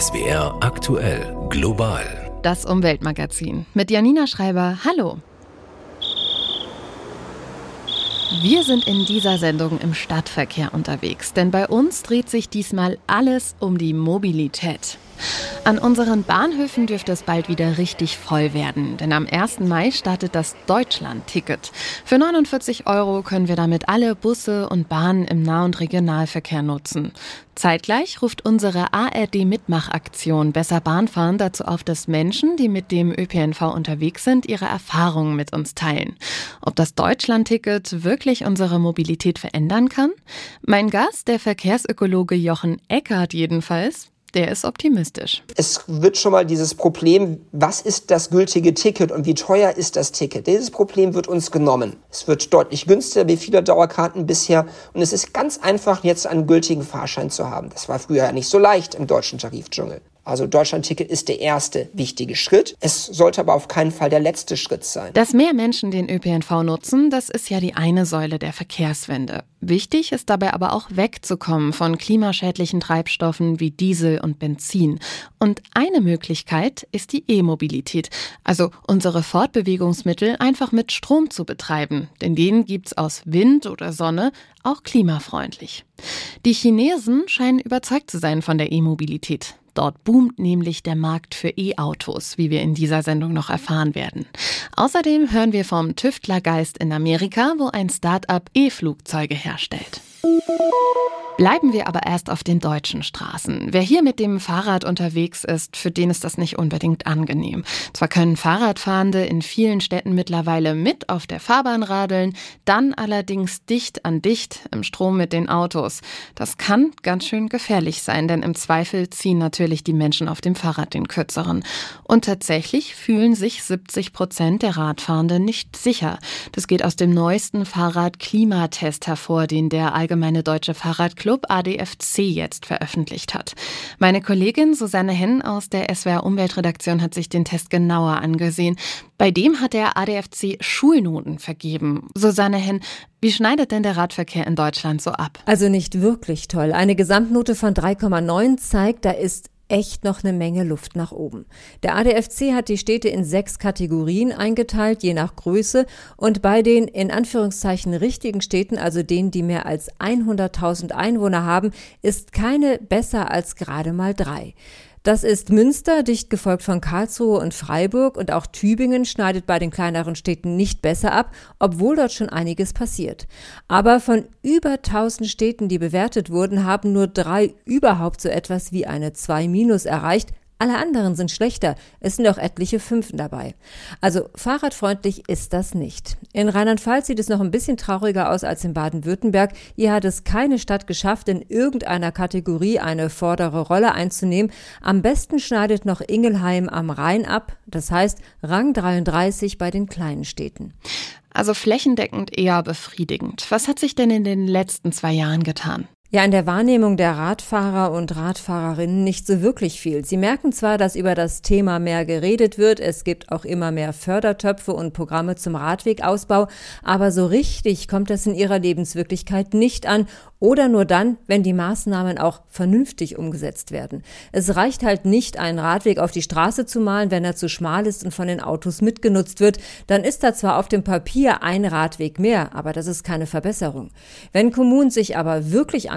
SWR aktuell global. Das Umweltmagazin mit Janina Schreiber. Hallo. Wir sind in dieser Sendung im Stadtverkehr unterwegs, denn bei uns dreht sich diesmal alles um die Mobilität. An unseren Bahnhöfen dürfte es bald wieder richtig voll werden, denn am 1. Mai startet das Deutschland-Ticket. Für 49 Euro können wir damit alle Busse und Bahnen im Nah- und Regionalverkehr nutzen. Zeitgleich ruft unsere ARD-Mitmachaktion Besser Bahnfahren dazu auf, dass Menschen, die mit dem ÖPNV unterwegs sind, ihre Erfahrungen mit uns teilen. Ob das Deutschland-Ticket wirklich unsere Mobilität verändern kann? Mein Gast, der Verkehrsökologe Jochen Eckert jedenfalls, der ist optimistisch. Es wird schon mal dieses Problem, was ist das gültige Ticket und wie teuer ist das Ticket? Dieses Problem wird uns genommen. Es wird deutlich günstiger wie viele Dauerkarten bisher und es ist ganz einfach, jetzt einen gültigen Fahrschein zu haben. Das war früher ja nicht so leicht im deutschen Tarifdschungel. Also Deutschlandticket ist der erste wichtige Schritt. Es sollte aber auf keinen Fall der letzte Schritt sein. Dass mehr Menschen den ÖPNV nutzen, das ist ja die eine Säule der Verkehrswende. Wichtig ist dabei aber auch wegzukommen von klimaschädlichen Treibstoffen wie Diesel und Benzin. Und eine Möglichkeit ist die E-Mobilität, also unsere Fortbewegungsmittel einfach mit Strom zu betreiben. Denn den gibt's aus Wind oder Sonne, auch klimafreundlich. Die Chinesen scheinen überzeugt zu sein von der E-Mobilität. Dort boomt nämlich der Markt für E-Autos, wie wir in dieser Sendung noch erfahren werden. Außerdem hören wir vom Tüftlergeist in Amerika, wo ein Start-up E-Flugzeuge herstellt. Bleiben wir aber erst auf den deutschen Straßen. Wer hier mit dem Fahrrad unterwegs ist, für den ist das nicht unbedingt angenehm. Zwar können Fahrradfahrende in vielen Städten mittlerweile mit auf der Fahrbahn radeln, dann allerdings dicht an dicht im Strom mit den Autos. Das kann ganz schön gefährlich sein, denn im Zweifel ziehen natürlich die Menschen auf dem Fahrrad den kürzeren. Und tatsächlich fühlen sich 70 Prozent der Radfahrenden nicht sicher. Das geht aus dem neuesten Fahrrad-Klimatest hervor, den der Allgemeine Deutsche Fahrrad Club ADFC jetzt veröffentlicht hat. Meine Kollegin Susanne Henn aus der SWR Umweltredaktion hat sich den Test genauer angesehen. Bei dem hat der ADFC Schulnoten vergeben. Susanne Henn, wie schneidet denn der Radverkehr in Deutschland so ab? Also nicht wirklich toll. Eine Gesamtnote von 3,9 zeigt, da ist echt noch eine Menge Luft nach oben. Der ADFC hat die Städte in sechs Kategorien eingeteilt, je nach Größe. Und bei den in Anführungszeichen richtigen Städten, also denen, die mehr als 100.000 Einwohner haben, ist keine besser als gerade mal drei. Das ist Münster, dicht gefolgt von Karlsruhe und Freiburg und auch Tübingen schneidet bei den kleineren Städten nicht besser ab, obwohl dort schon einiges passiert. Aber von über 1000 Städten, die bewertet wurden, haben nur drei überhaupt so etwas wie eine 2 minus erreicht, alle anderen sind schlechter. Es sind auch etliche Fünfen dabei. Also fahrradfreundlich ist das nicht. In Rheinland-Pfalz sieht es noch ein bisschen trauriger aus als in Baden-Württemberg. Hier hat es keine Stadt geschafft, in irgendeiner Kategorie eine vordere Rolle einzunehmen. Am besten schneidet noch Ingelheim am Rhein ab. Das heißt Rang 33 bei den kleinen Städten. Also flächendeckend eher befriedigend. Was hat sich denn in den letzten zwei Jahren getan? Ja, in der Wahrnehmung der Radfahrer und Radfahrerinnen nicht so wirklich viel. Sie merken zwar, dass über das Thema mehr geredet wird, es gibt auch immer mehr Fördertöpfe und Programme zum Radwegausbau, aber so richtig kommt das in ihrer Lebenswirklichkeit nicht an oder nur dann, wenn die Maßnahmen auch vernünftig umgesetzt werden. Es reicht halt nicht, einen Radweg auf die Straße zu malen, wenn er zu schmal ist und von den Autos mitgenutzt wird. Dann ist da zwar auf dem Papier ein Radweg mehr, aber das ist keine Verbesserung. Wenn Kommunen sich aber wirklich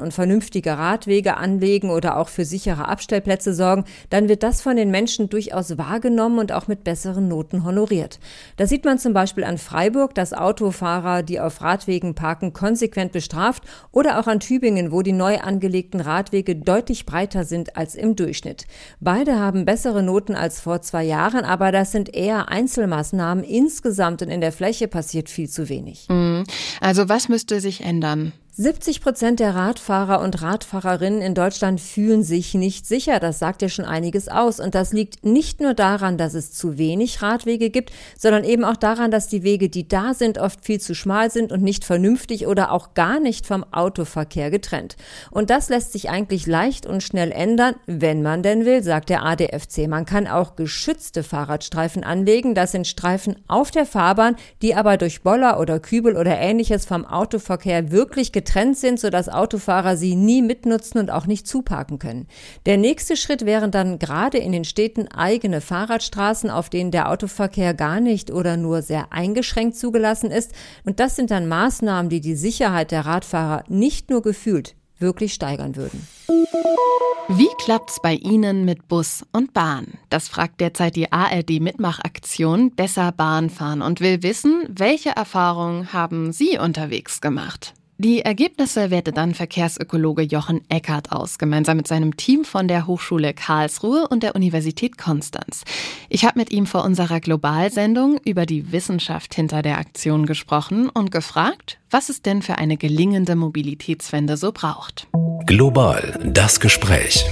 und vernünftige Radwege anlegen oder auch für sichere Abstellplätze sorgen, dann wird das von den Menschen durchaus wahrgenommen und auch mit besseren Noten honoriert. Da sieht man zum Beispiel an Freiburg, dass Autofahrer, die auf Radwegen parken, konsequent bestraft oder auch an Tübingen, wo die neu angelegten Radwege deutlich breiter sind als im Durchschnitt. Beide haben bessere Noten als vor zwei Jahren, aber das sind eher Einzelmaßnahmen. Insgesamt und in der Fläche passiert viel zu wenig. Mhm. Also was müsste sich ändern? 70 Prozent der Radfahrer und Radfahrerinnen in Deutschland fühlen sich nicht sicher. Das sagt ja schon einiges aus. Und das liegt nicht nur daran, dass es zu wenig Radwege gibt, sondern eben auch daran, dass die Wege, die da sind, oft viel zu schmal sind und nicht vernünftig oder auch gar nicht vom Autoverkehr getrennt. Und das lässt sich eigentlich leicht und schnell ändern, wenn man denn will, sagt der ADFC. Man kann auch geschützte Fahrradstreifen anlegen. Das sind Streifen auf der Fahrbahn, die aber durch Boller oder Kübel oder ähnliches vom Autoverkehr wirklich getrennt getrennt sind, sodass Autofahrer sie nie mitnutzen und auch nicht zuparken können. Der nächste Schritt wären dann gerade in den Städten eigene Fahrradstraßen, auf denen der Autoverkehr gar nicht oder nur sehr eingeschränkt zugelassen ist. Und das sind dann Maßnahmen, die die Sicherheit der Radfahrer nicht nur gefühlt, wirklich steigern würden. Wie klappt's bei Ihnen mit Bus und Bahn? Das fragt derzeit die ARD Mitmachaktion Besser Bahn fahren und will wissen, welche Erfahrungen haben Sie unterwegs gemacht? Die Ergebnisse wertet dann Verkehrsökologe Jochen Eckert aus, gemeinsam mit seinem Team von der Hochschule Karlsruhe und der Universität Konstanz. Ich habe mit ihm vor unserer Globalsendung über die Wissenschaft hinter der Aktion gesprochen und gefragt, was es denn für eine gelingende Mobilitätswende so braucht. Global, das Gespräch.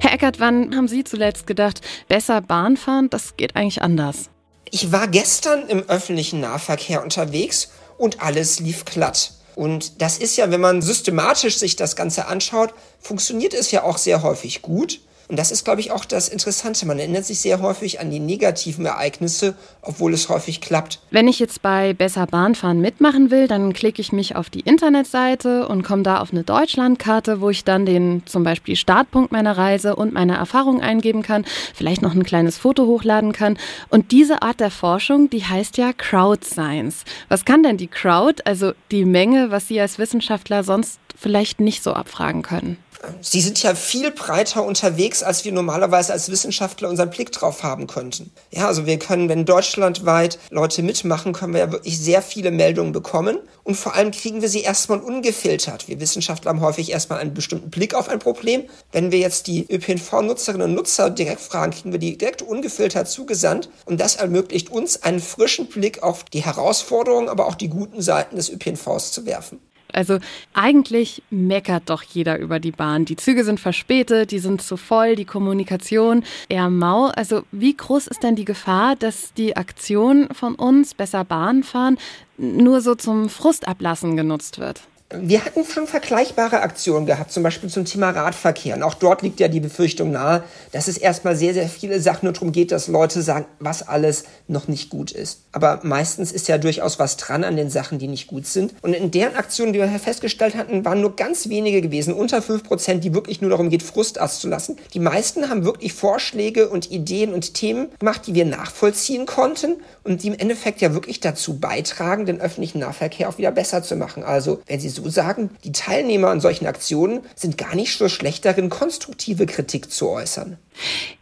Herr Eckert, wann haben Sie zuletzt gedacht, besser Bahn fahren, das geht eigentlich anders? Ich war gestern im öffentlichen Nahverkehr unterwegs und alles lief glatt. Und das ist ja, wenn man systematisch sich das Ganze anschaut, funktioniert es ja auch sehr häufig gut. Und das ist, glaube ich, auch das Interessante. Man erinnert sich sehr häufig an die negativen Ereignisse, obwohl es häufig klappt. Wenn ich jetzt bei Besser Bahnfahren mitmachen will, dann klicke ich mich auf die Internetseite und komme da auf eine Deutschlandkarte, wo ich dann den zum Beispiel Startpunkt meiner Reise und meine Erfahrung eingeben kann, vielleicht noch ein kleines Foto hochladen kann. Und diese Art der Forschung, die heißt ja Crowd Science. Was kann denn die Crowd, also die Menge, was Sie als Wissenschaftler sonst vielleicht nicht so abfragen können? Sie sind ja viel breiter unterwegs, als wir normalerweise als Wissenschaftler unseren Blick drauf haben könnten. Ja, also wir können, wenn deutschlandweit Leute mitmachen, können wir ja wirklich sehr viele Meldungen bekommen. Und vor allem kriegen wir sie erstmal ungefiltert. Wir Wissenschaftler haben häufig erstmal einen bestimmten Blick auf ein Problem. Wenn wir jetzt die ÖPNV-Nutzerinnen und Nutzer direkt fragen, kriegen wir die direkt ungefiltert zugesandt. Und das ermöglicht uns, einen frischen Blick auf die Herausforderungen, aber auch die guten Seiten des ÖPNVs zu werfen. Also eigentlich meckert doch jeder über die Bahn. Die Züge sind verspätet, die sind zu voll, die Kommunikation eher mau. Also wie groß ist denn die Gefahr, dass die Aktion von uns besser Bahn fahren nur so zum Frustablassen genutzt wird? Wir hatten schon vergleichbare Aktionen gehabt, zum Beispiel zum Thema Radverkehr. Und auch dort liegt ja die Befürchtung nahe, dass es erstmal sehr, sehr viele Sachen nur darum geht, dass Leute sagen, was alles noch nicht gut ist. Aber meistens ist ja durchaus was dran an den Sachen, die nicht gut sind. Und in deren Aktionen, die wir festgestellt hatten, waren nur ganz wenige gewesen, unter fünf Prozent, die wirklich nur darum geht, Frust auszulassen. Die meisten haben wirklich Vorschläge und Ideen und Themen gemacht, die wir nachvollziehen konnten und die im Endeffekt ja wirklich dazu beitragen, den öffentlichen Nahverkehr auch wieder besser zu machen. Also, wenn Sie so sagen, die Teilnehmer an solchen Aktionen sind gar nicht so schlecht darin, konstruktive Kritik zu äußern.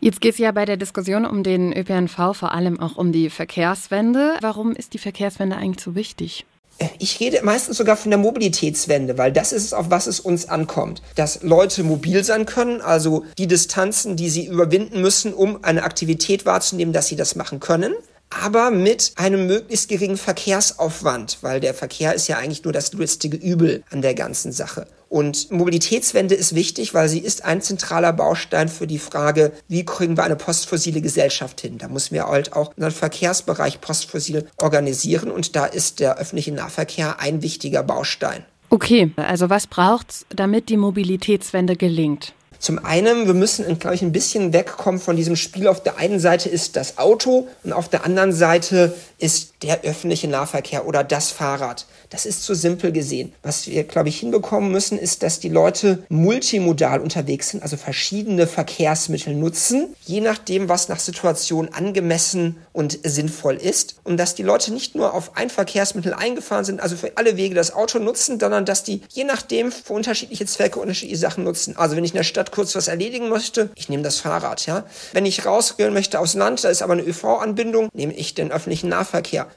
Jetzt geht es ja bei der Diskussion um den ÖPNV vor allem auch um die Verkehrswende. Warum ist die Verkehrswende eigentlich so wichtig? Ich rede meistens sogar von der Mobilitätswende, weil das ist es, auf was es uns ankommt. Dass Leute mobil sein können, also die Distanzen, die sie überwinden müssen, um eine Aktivität wahrzunehmen, dass sie das machen können aber mit einem möglichst geringen Verkehrsaufwand, weil der Verkehr ist ja eigentlich nur das lustige Übel an der ganzen Sache. Und Mobilitätswende ist wichtig, weil sie ist ein zentraler Baustein für die Frage, wie kriegen wir eine postfossile Gesellschaft hin. Da müssen wir halt auch unseren Verkehrsbereich postfossil organisieren und da ist der öffentliche Nahverkehr ein wichtiger Baustein. Okay, also was braucht's, damit die Mobilitätswende gelingt? Zum einen, wir müssen, glaube ich, ein bisschen wegkommen von diesem Spiel. Auf der einen Seite ist das Auto und auf der anderen Seite ist der öffentliche Nahverkehr oder das Fahrrad. Das ist zu simpel gesehen. Was wir, glaube ich, hinbekommen müssen, ist, dass die Leute multimodal unterwegs sind, also verschiedene Verkehrsmittel nutzen, je nachdem, was nach Situation angemessen und sinnvoll ist. Und dass die Leute nicht nur auf ein Verkehrsmittel eingefahren sind, also für alle Wege das Auto nutzen, sondern dass die je nachdem für unterschiedliche Zwecke unterschiedliche Sachen nutzen. Also wenn ich in der Stadt kurz was erledigen möchte, ich nehme das Fahrrad, ja. Wenn ich rausgehen möchte aufs Land, da ist aber eine ÖV-Anbindung, nehme ich den öffentlichen Nahverkehr.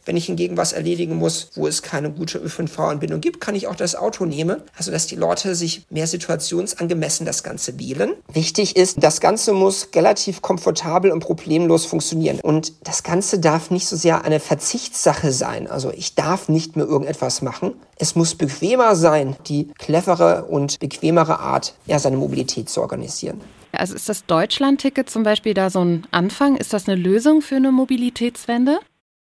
Wenn ich hingegen was erledigen muss, wo es keine gute ÖPNV-Anbindung gibt, kann ich auch das Auto nehmen. Also, dass die Leute sich mehr situationsangemessen das Ganze wählen. Wichtig ist, das Ganze muss relativ komfortabel und problemlos funktionieren. Und das Ganze darf nicht so sehr eine Verzichtssache sein. Also, ich darf nicht mehr irgendetwas machen. Es muss bequemer sein, die clevere und bequemere Art, ja, seine Mobilität zu organisieren. Also ist das Deutschland-Ticket zum Beispiel da so ein Anfang? Ist das eine Lösung für eine Mobilitätswende?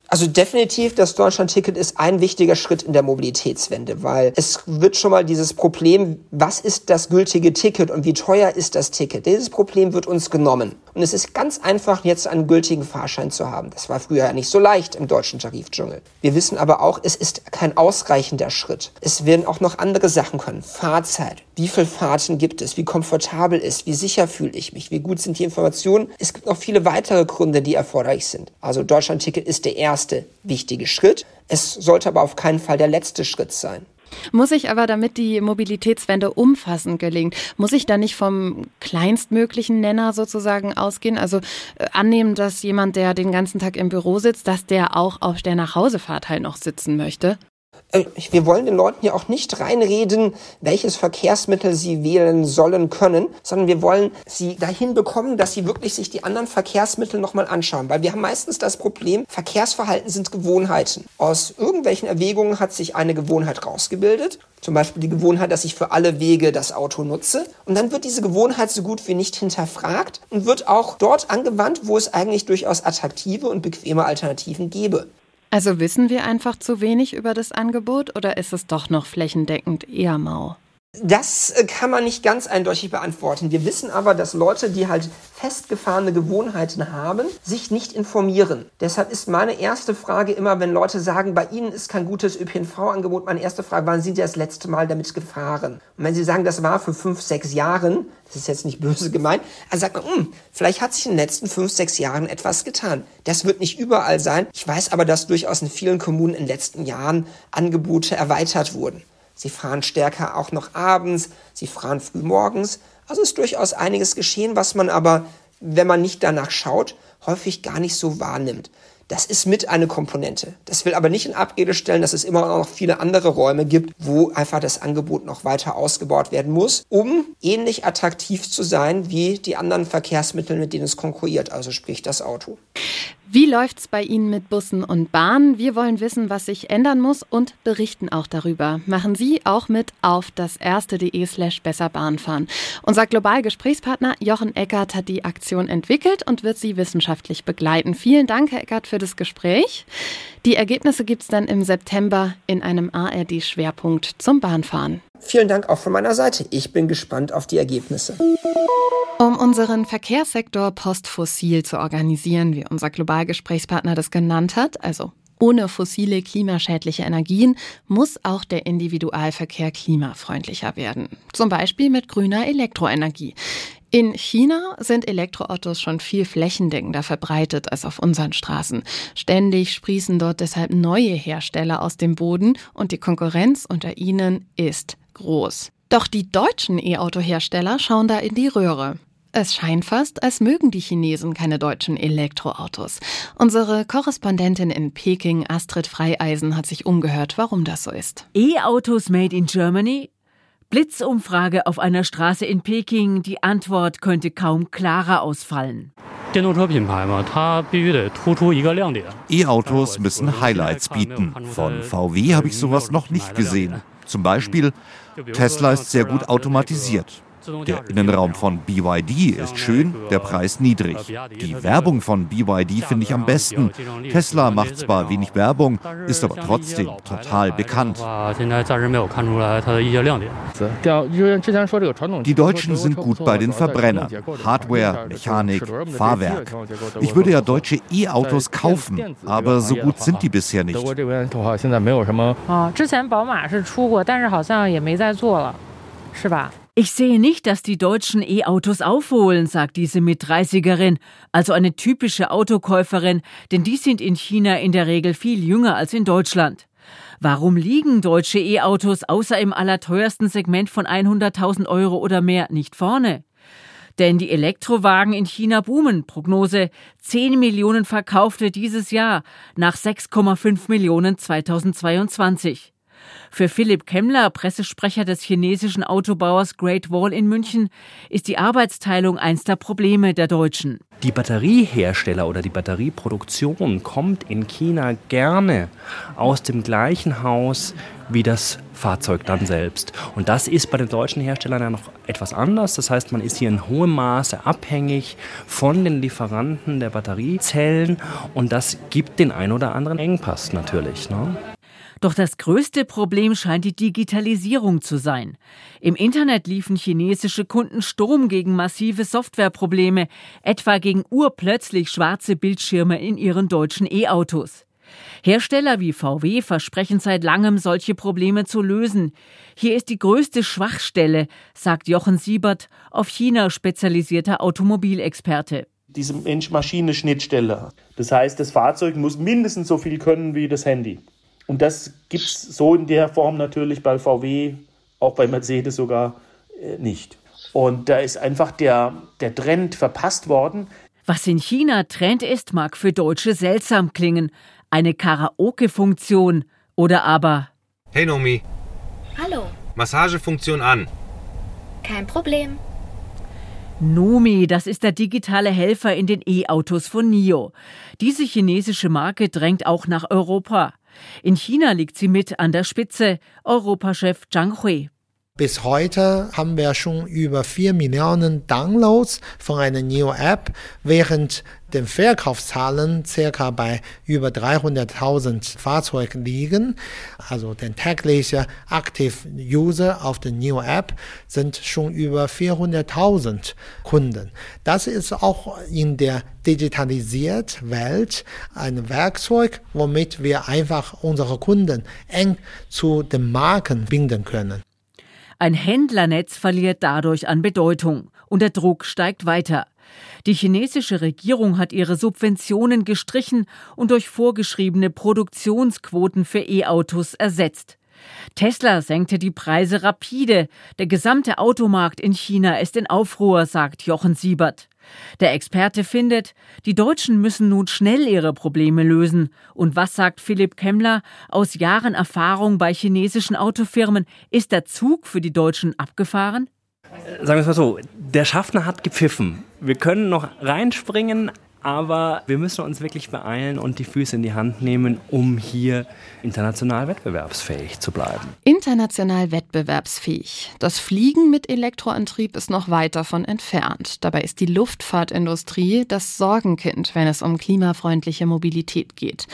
Also definitiv, das Deutschland-Ticket ist ein wichtiger Schritt in der Mobilitätswende, weil es wird schon mal dieses Problem, was ist das gültige Ticket und wie teuer ist das Ticket? Dieses Problem wird uns genommen. Und es ist ganz einfach, jetzt einen gültigen Fahrschein zu haben. Das war früher nicht so leicht im deutschen Tarifdschungel. Wir wissen aber auch, es ist kein ausreichender Schritt. Es werden auch noch andere Sachen können. Fahrzeit. Wie viele Fahrten gibt es? Wie komfortabel ist? Wie sicher fühle ich mich? Wie gut sind die Informationen? Es gibt noch viele weitere Gründe, die erforderlich sind. Also Deutschlandticket ist der erste wichtige Schritt. Es sollte aber auf keinen Fall der letzte Schritt sein. Muss ich aber, damit die Mobilitätswende umfassend gelingt, muss ich da nicht vom kleinstmöglichen Nenner sozusagen ausgehen? Also äh, annehmen, dass jemand, der den ganzen Tag im Büro sitzt, dass der auch auf der Nachhausefahrt halt noch sitzen möchte? Äh, wir wollen den Leuten ja auch nicht reinreden, welches Verkehrsmittel sie wählen sollen können, sondern wir wollen sie dahin bekommen, dass sie wirklich sich die anderen Verkehrsmittel nochmal anschauen. Weil wir haben meistens das Problem, Verkehrsverhalten sind Gewohnheiten. Aus irgendwelchen Erwägungen hat sich eine Gewohnheit rausgebildet. Zum Beispiel die Gewohnheit, dass ich für alle Wege das Auto nutze. Und dann wird diese Gewohnheit so gut wie nicht hinterfragt und wird auch dort angewandt, wo es eigentlich durchaus attraktive und bequeme Alternativen gäbe. Also wissen wir einfach zu wenig über das Angebot oder ist es doch noch flächendeckend eher mau? Das äh, kann man nicht ganz eindeutig beantworten. Wir wissen aber, dass Leute, die halt festgefahrene Gewohnheiten haben, sich nicht informieren. Deshalb ist meine erste Frage immer, wenn Leute sagen, bei ihnen ist kein gutes ÖPNV-Angebot, meine erste Frage, wann sind sie das letzte Mal damit gefahren? Und wenn sie sagen, das war für fünf, sechs Jahren, das ist jetzt nicht böse gemeint, also sagt man, hm, vielleicht hat sich in den letzten fünf, sechs Jahren etwas getan. Das wird nicht überall sein. Ich weiß aber, dass durchaus in vielen Kommunen in den letzten Jahren Angebote erweitert wurden. Sie fahren stärker auch noch abends, sie fahren früh morgens. Also ist durchaus einiges geschehen, was man aber, wenn man nicht danach schaut, häufig gar nicht so wahrnimmt. Das ist mit eine Komponente. Das will aber nicht in Abrede stellen, dass es immer noch viele andere Räume gibt, wo einfach das Angebot noch weiter ausgebaut werden muss, um ähnlich attraktiv zu sein wie die anderen Verkehrsmittel, mit denen es konkurriert, also sprich das Auto. Wie läuft's bei Ihnen mit Bussen und Bahnen? Wir wollen wissen, was sich ändern muss und berichten auch darüber. Machen Sie auch mit auf das erste.de slash besser Bahnfahren. Unser Globalgesprächspartner Jochen Eckert hat die Aktion entwickelt und wird sie wissenschaftlich begleiten. Vielen Dank, Herr Eckert, für das Gespräch. Die Ergebnisse gibt's dann im September in einem ARD-Schwerpunkt zum Bahnfahren. Vielen Dank auch von meiner Seite. Ich bin gespannt auf die Ergebnisse. Um unseren Verkehrssektor postfossil zu organisieren, wie unser Globalgesprächspartner das genannt hat, also ohne fossile klimaschädliche Energien, muss auch der Individualverkehr klimafreundlicher werden. Zum Beispiel mit grüner Elektroenergie. In China sind Elektroautos schon viel flächendeckender verbreitet als auf unseren Straßen. Ständig sprießen dort deshalb neue Hersteller aus dem Boden und die Konkurrenz unter ihnen ist groß. Doch die deutschen E-Auto-Hersteller schauen da in die Röhre. Es scheint fast, als mögen die Chinesen keine deutschen Elektroautos. Unsere Korrespondentin in Peking, Astrid Freieisen, hat sich umgehört, warum das so ist. E-Autos made in Germany? Blitzumfrage auf einer Straße in Peking. Die Antwort könnte kaum klarer ausfallen. E-Autos müssen Highlights bieten. Von VW habe ich sowas noch nicht gesehen. Zum Beispiel, Tesla ist sehr gut automatisiert. Der Innenraum von BYD ist schön, der Preis niedrig. Die Werbung von BYD finde ich am besten. Tesla macht zwar wenig Werbung, ist aber trotzdem total bekannt. Die Deutschen sind gut bei den Verbrennern. Hardware, Mechanik, Fahrwerk. Ich würde ja deutsche E-Autos kaufen, aber so gut sind die bisher nicht. Ich sehe nicht, dass die Deutschen E-Autos aufholen, sagt diese Mit-30erin, also eine typische Autokäuferin, denn die sind in China in der Regel viel jünger als in Deutschland. Warum liegen deutsche E-Autos außer im allerteuersten Segment von 100.000 Euro oder mehr nicht vorne? Denn die Elektrowagen in China boomen. Prognose 10 Millionen verkaufte dieses Jahr nach 6,5 Millionen 2022. Für Philipp Kemmler, Pressesprecher des chinesischen Autobauers Great Wall in München, ist die Arbeitsteilung eins der Probleme der Deutschen. Die Batteriehersteller oder die Batterieproduktion kommt in China gerne aus dem gleichen Haus wie das Fahrzeug dann selbst. Und das ist bei den deutschen Herstellern ja noch etwas anders. Das heißt, man ist hier in hohem Maße abhängig von den Lieferanten der Batteriezellen und das gibt den ein oder anderen Engpass natürlich. Ne? Doch das größte Problem scheint die Digitalisierung zu sein. Im Internet liefen chinesische Kunden Sturm gegen massive Softwareprobleme, etwa gegen urplötzlich schwarze Bildschirme in ihren deutschen E-Autos. Hersteller wie VW versprechen seit langem, solche Probleme zu lösen. Hier ist die größte Schwachstelle, sagt Jochen Siebert, auf China spezialisierter Automobilexperte diese Mensch-Maschine-Schnittstelle. Das heißt, das Fahrzeug muss mindestens so viel können wie das Handy. Und das gibt es so in der Form natürlich bei VW, auch bei Mercedes sogar äh, nicht. Und da ist einfach der, der Trend verpasst worden. Was in China Trend ist, mag für Deutsche seltsam klingen. Eine Karaoke-Funktion oder aber. Hey Nomi. Hallo. Massagefunktion an. Kein Problem. Nomi, das ist der digitale Helfer in den E-Autos von NIO. Diese chinesische Marke drängt auch nach Europa. In China liegt sie mit an der Spitze, Europachef Zhang Hui. Bis heute haben wir schon über 4 Millionen Downloads von einer NIO-App, während den Verkaufszahlen circa bei über 300.000 Fahrzeugen liegen. Also den täglichen Active User auf der NIO-App sind schon über 400.000 Kunden. Das ist auch in der digitalisierten Welt ein Werkzeug, womit wir einfach unsere Kunden eng zu den Marken binden können. Ein Händlernetz verliert dadurch an Bedeutung und der Druck steigt weiter. Die chinesische Regierung hat ihre Subventionen gestrichen und durch vorgeschriebene Produktionsquoten für E-Autos ersetzt. Tesla senkte die Preise rapide. Der gesamte Automarkt in China ist in Aufruhr, sagt Jochen Siebert. Der Experte findet, die Deutschen müssen nun schnell ihre Probleme lösen. Und was sagt Philipp Kemmler aus Jahren Erfahrung bei chinesischen Autofirmen? Ist der Zug für die Deutschen abgefahren? Sagen wir es mal so, der Schaffner hat gepfiffen. Wir können noch reinspringen, aber wir müssen uns wirklich beeilen und die Füße in die Hand nehmen, um hier international wettbewerbsfähig zu bleiben. International wettbewerbsfähig. Das Fliegen mit Elektroantrieb ist noch weit davon entfernt. Dabei ist die Luftfahrtindustrie das Sorgenkind, wenn es um klimafreundliche Mobilität geht.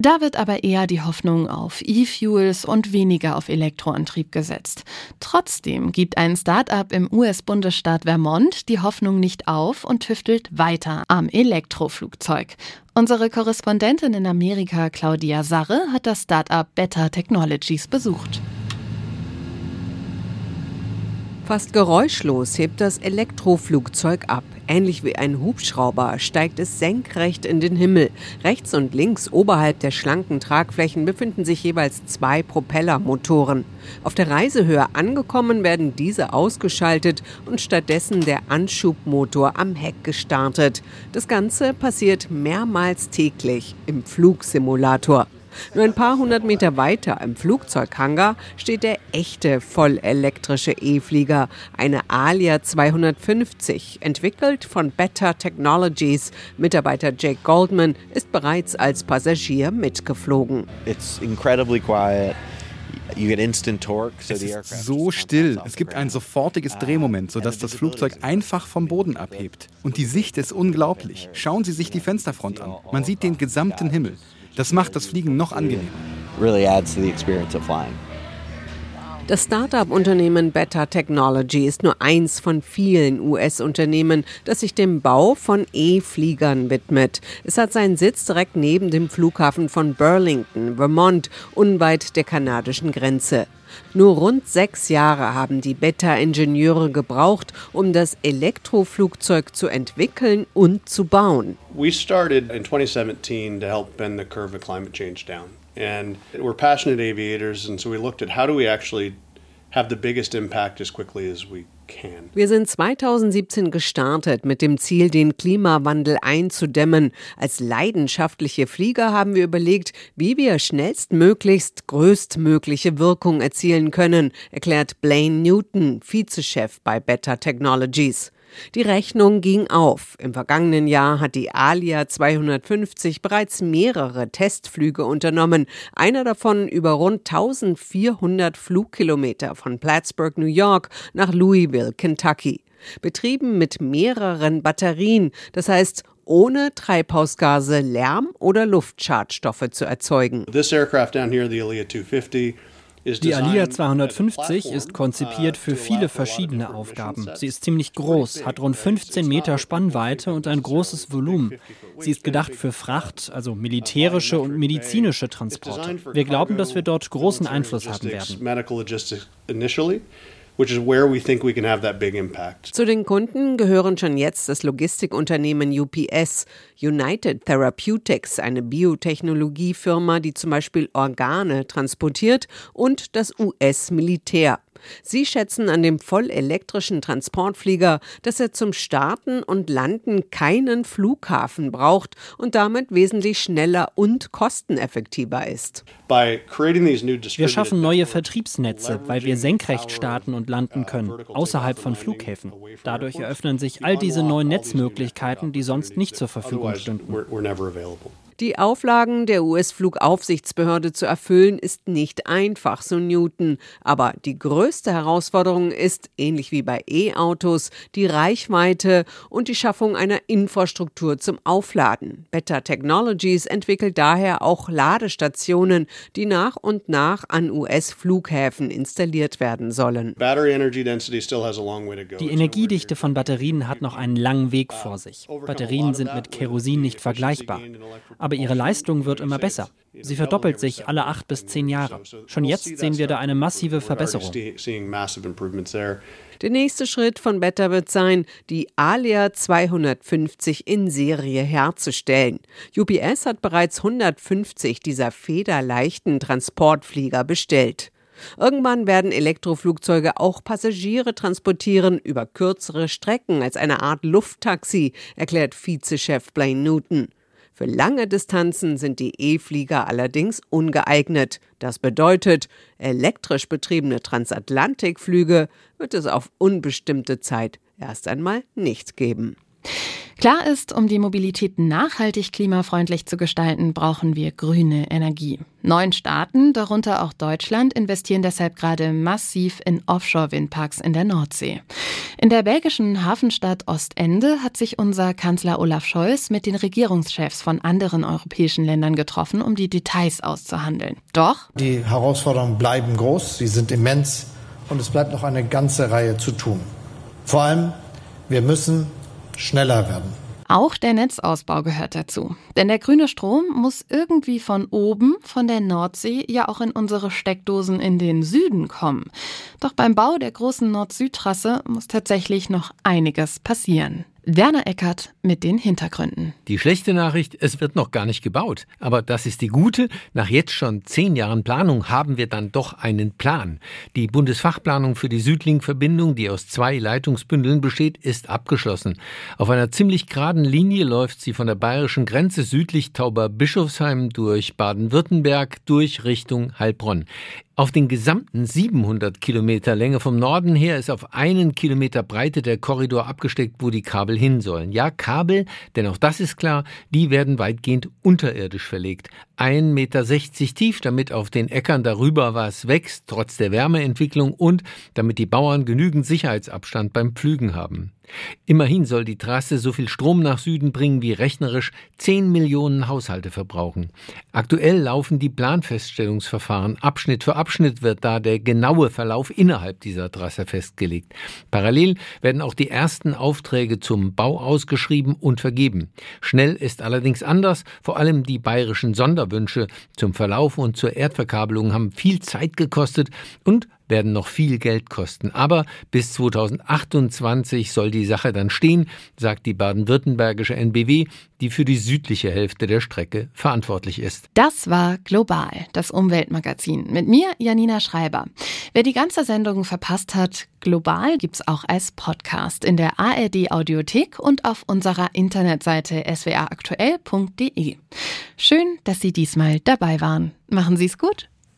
Da wird aber eher die Hoffnung auf E-Fuels und weniger auf Elektroantrieb gesetzt. Trotzdem gibt ein Start-up im US-Bundesstaat Vermont die Hoffnung nicht auf und tüftelt weiter am Elektroflugzeug. Unsere Korrespondentin in Amerika, Claudia Sarre, hat das Start-up Better Technologies besucht. Fast geräuschlos hebt das Elektroflugzeug ab. Ähnlich wie ein Hubschrauber steigt es senkrecht in den Himmel. Rechts und links oberhalb der schlanken Tragflächen befinden sich jeweils zwei Propellermotoren. Auf der Reisehöhe angekommen werden diese ausgeschaltet und stattdessen der Anschubmotor am Heck gestartet. Das Ganze passiert mehrmals täglich im Flugsimulator. Nur ein paar hundert Meter weiter im Flugzeughangar steht der echte vollelektrische E-Flieger, eine Alia 250, entwickelt von Better Technologies. Mitarbeiter Jake Goldman ist bereits als Passagier mitgeflogen. It's incredibly quiet. Es ist so still. Es gibt ein sofortiges Drehmoment, sodass das Flugzeug einfach vom Boden abhebt. Und die Sicht ist unglaublich. Schauen Sie sich die Fensterfront an. Man sieht den gesamten Himmel. Das macht das Fliegen noch angenehmer. Das Start-up-Unternehmen Better Technology ist nur eins von vielen US-Unternehmen, das sich dem Bau von E-Fliegern widmet. Es hat seinen Sitz direkt neben dem Flughafen von Burlington, Vermont, unweit der kanadischen Grenze. Nur rund sechs Jahre haben die Beta-Ingenieure gebraucht, um das Elektroflugzeug zu entwickeln und zu bauen. We started in 2017 to help bend the curve of climate change down. And we're passionate aviators, and so we looked at how do we actually have the biggest impact as quickly as we wir sind 2017 gestartet mit dem Ziel, den Klimawandel einzudämmen. Als leidenschaftliche Flieger haben wir überlegt, wie wir schnellstmöglichst größtmögliche Wirkung erzielen können, erklärt Blaine Newton, Vizechef bei Better Technologies. Die Rechnung ging auf. Im vergangenen Jahr hat die Alia 250 bereits mehrere Testflüge unternommen, einer davon über rund 1400 Flugkilometer von Plattsburgh, New York nach Louisville, Kentucky. Betrieben mit mehreren Batterien, das heißt ohne Treibhausgase, Lärm oder Luftschadstoffe zu erzeugen. This aircraft down here, the Alia 250, die Alia 250 ist konzipiert für viele verschiedene Aufgaben. Sie ist ziemlich groß, hat rund 15 Meter Spannweite und ein großes Volumen. Sie ist gedacht für Fracht, also militärische und medizinische Transporte. Wir glauben, dass wir dort großen Einfluss haben werden which is where we think we can have that big impact. Zu den Kunden gehören schon jetzt das Logistikunternehmen UPS, United Therapeutics, eine Biotechnologiefirma, die zum Beispiel Organe transportiert, und das US-Militär. Sie schätzen an dem vollelektrischen Transportflieger, dass er zum Starten und Landen keinen Flughafen braucht und damit wesentlich schneller und kosteneffektiver ist. Wir schaffen neue Vertriebsnetze, weil wir senkrecht starten und landen können, außerhalb von Flughäfen. Dadurch eröffnen sich all diese neuen Netzmöglichkeiten, die sonst nicht zur Verfügung stünden. Die Auflagen der US-Flugaufsichtsbehörde zu erfüllen, ist nicht einfach, so Newton. Aber die größte Herausforderung ist, ähnlich wie bei E-Autos, die Reichweite und die Schaffung einer Infrastruktur zum Aufladen. Better Technologies entwickelt daher auch Ladestationen, die nach und nach an US-Flughäfen installiert werden sollen. Die Energiedichte von Batterien hat noch einen langen Weg vor sich. Batterien sind mit Kerosin nicht vergleichbar. Aber aber ihre Leistung wird immer besser. Sie verdoppelt sich alle acht bis zehn Jahre. Schon jetzt sehen wir da eine massive Verbesserung. Der nächste Schritt von Better wird sein, die Alia 250 in Serie herzustellen. UPS hat bereits 150 dieser federleichten Transportflieger bestellt. Irgendwann werden Elektroflugzeuge auch Passagiere transportieren über kürzere Strecken als eine Art Lufttaxi, erklärt Vizechef Blaine Newton. Für lange Distanzen sind die E-Flieger allerdings ungeeignet. Das bedeutet, elektrisch betriebene Transatlantikflüge wird es auf unbestimmte Zeit erst einmal nicht geben. Klar ist, um die Mobilität nachhaltig klimafreundlich zu gestalten, brauchen wir grüne Energie. Neun Staaten, darunter auch Deutschland, investieren deshalb gerade massiv in Offshore-Windparks in der Nordsee. In der belgischen Hafenstadt Ostende hat sich unser Kanzler Olaf Scholz mit den Regierungschefs von anderen europäischen Ländern getroffen, um die Details auszuhandeln. Doch die Herausforderungen bleiben groß, sie sind immens und es bleibt noch eine ganze Reihe zu tun. Vor allem, wir müssen schneller werden. Auch der Netzausbau gehört dazu. Denn der grüne Strom muss irgendwie von oben, von der Nordsee, ja auch in unsere Steckdosen in den Süden kommen. Doch beim Bau der großen Nord-Süd-Trasse muss tatsächlich noch einiges passieren. Werner Eckert mit den Hintergründen. Die schlechte Nachricht, es wird noch gar nicht gebaut. Aber das ist die gute. Nach jetzt schon zehn Jahren Planung haben wir dann doch einen Plan. Die Bundesfachplanung für die Südlink-Verbindung, die aus zwei Leitungsbündeln besteht, ist abgeschlossen. Auf einer ziemlich geraden Linie läuft sie von der bayerischen Grenze südlich Tauber-Bischofsheim durch Baden-Württemberg durch Richtung Heilbronn. Auf den gesamten 700 Kilometer Länge vom Norden her ist auf einen Kilometer Breite der Korridor abgesteckt, wo die Kabel hin sollen. Ja, Kabel, denn auch das ist klar, die werden weitgehend unterirdisch verlegt. 1,60 Meter tief, damit auf den Äckern darüber was wächst, trotz der Wärmeentwicklung und damit die Bauern genügend Sicherheitsabstand beim Pflügen haben. Immerhin soll die Trasse so viel Strom nach Süden bringen, wie rechnerisch 10 Millionen Haushalte verbrauchen. Aktuell laufen die Planfeststellungsverfahren. Abschnitt für Abschnitt wird da der genaue Verlauf innerhalb dieser Trasse festgelegt. Parallel werden auch die ersten Aufträge zum Bau ausgeschrieben und vergeben. Schnell ist allerdings anders. Vor allem die bayerischen Sonderwünsche zum Verlauf und zur Erdverkabelung haben viel Zeit gekostet und werden noch viel Geld kosten. Aber bis 2028 soll die Sache dann stehen, sagt die baden-württembergische NBW, die für die südliche Hälfte der Strecke verantwortlich ist. Das war Global, das Umweltmagazin. Mit mir, Janina Schreiber. Wer die ganze Sendung verpasst hat, Global gibt's auch als Podcast in der ARD Audiothek und auf unserer Internetseite swaraktuell.de. Schön, dass Sie diesmal dabei waren. Machen Sie es gut.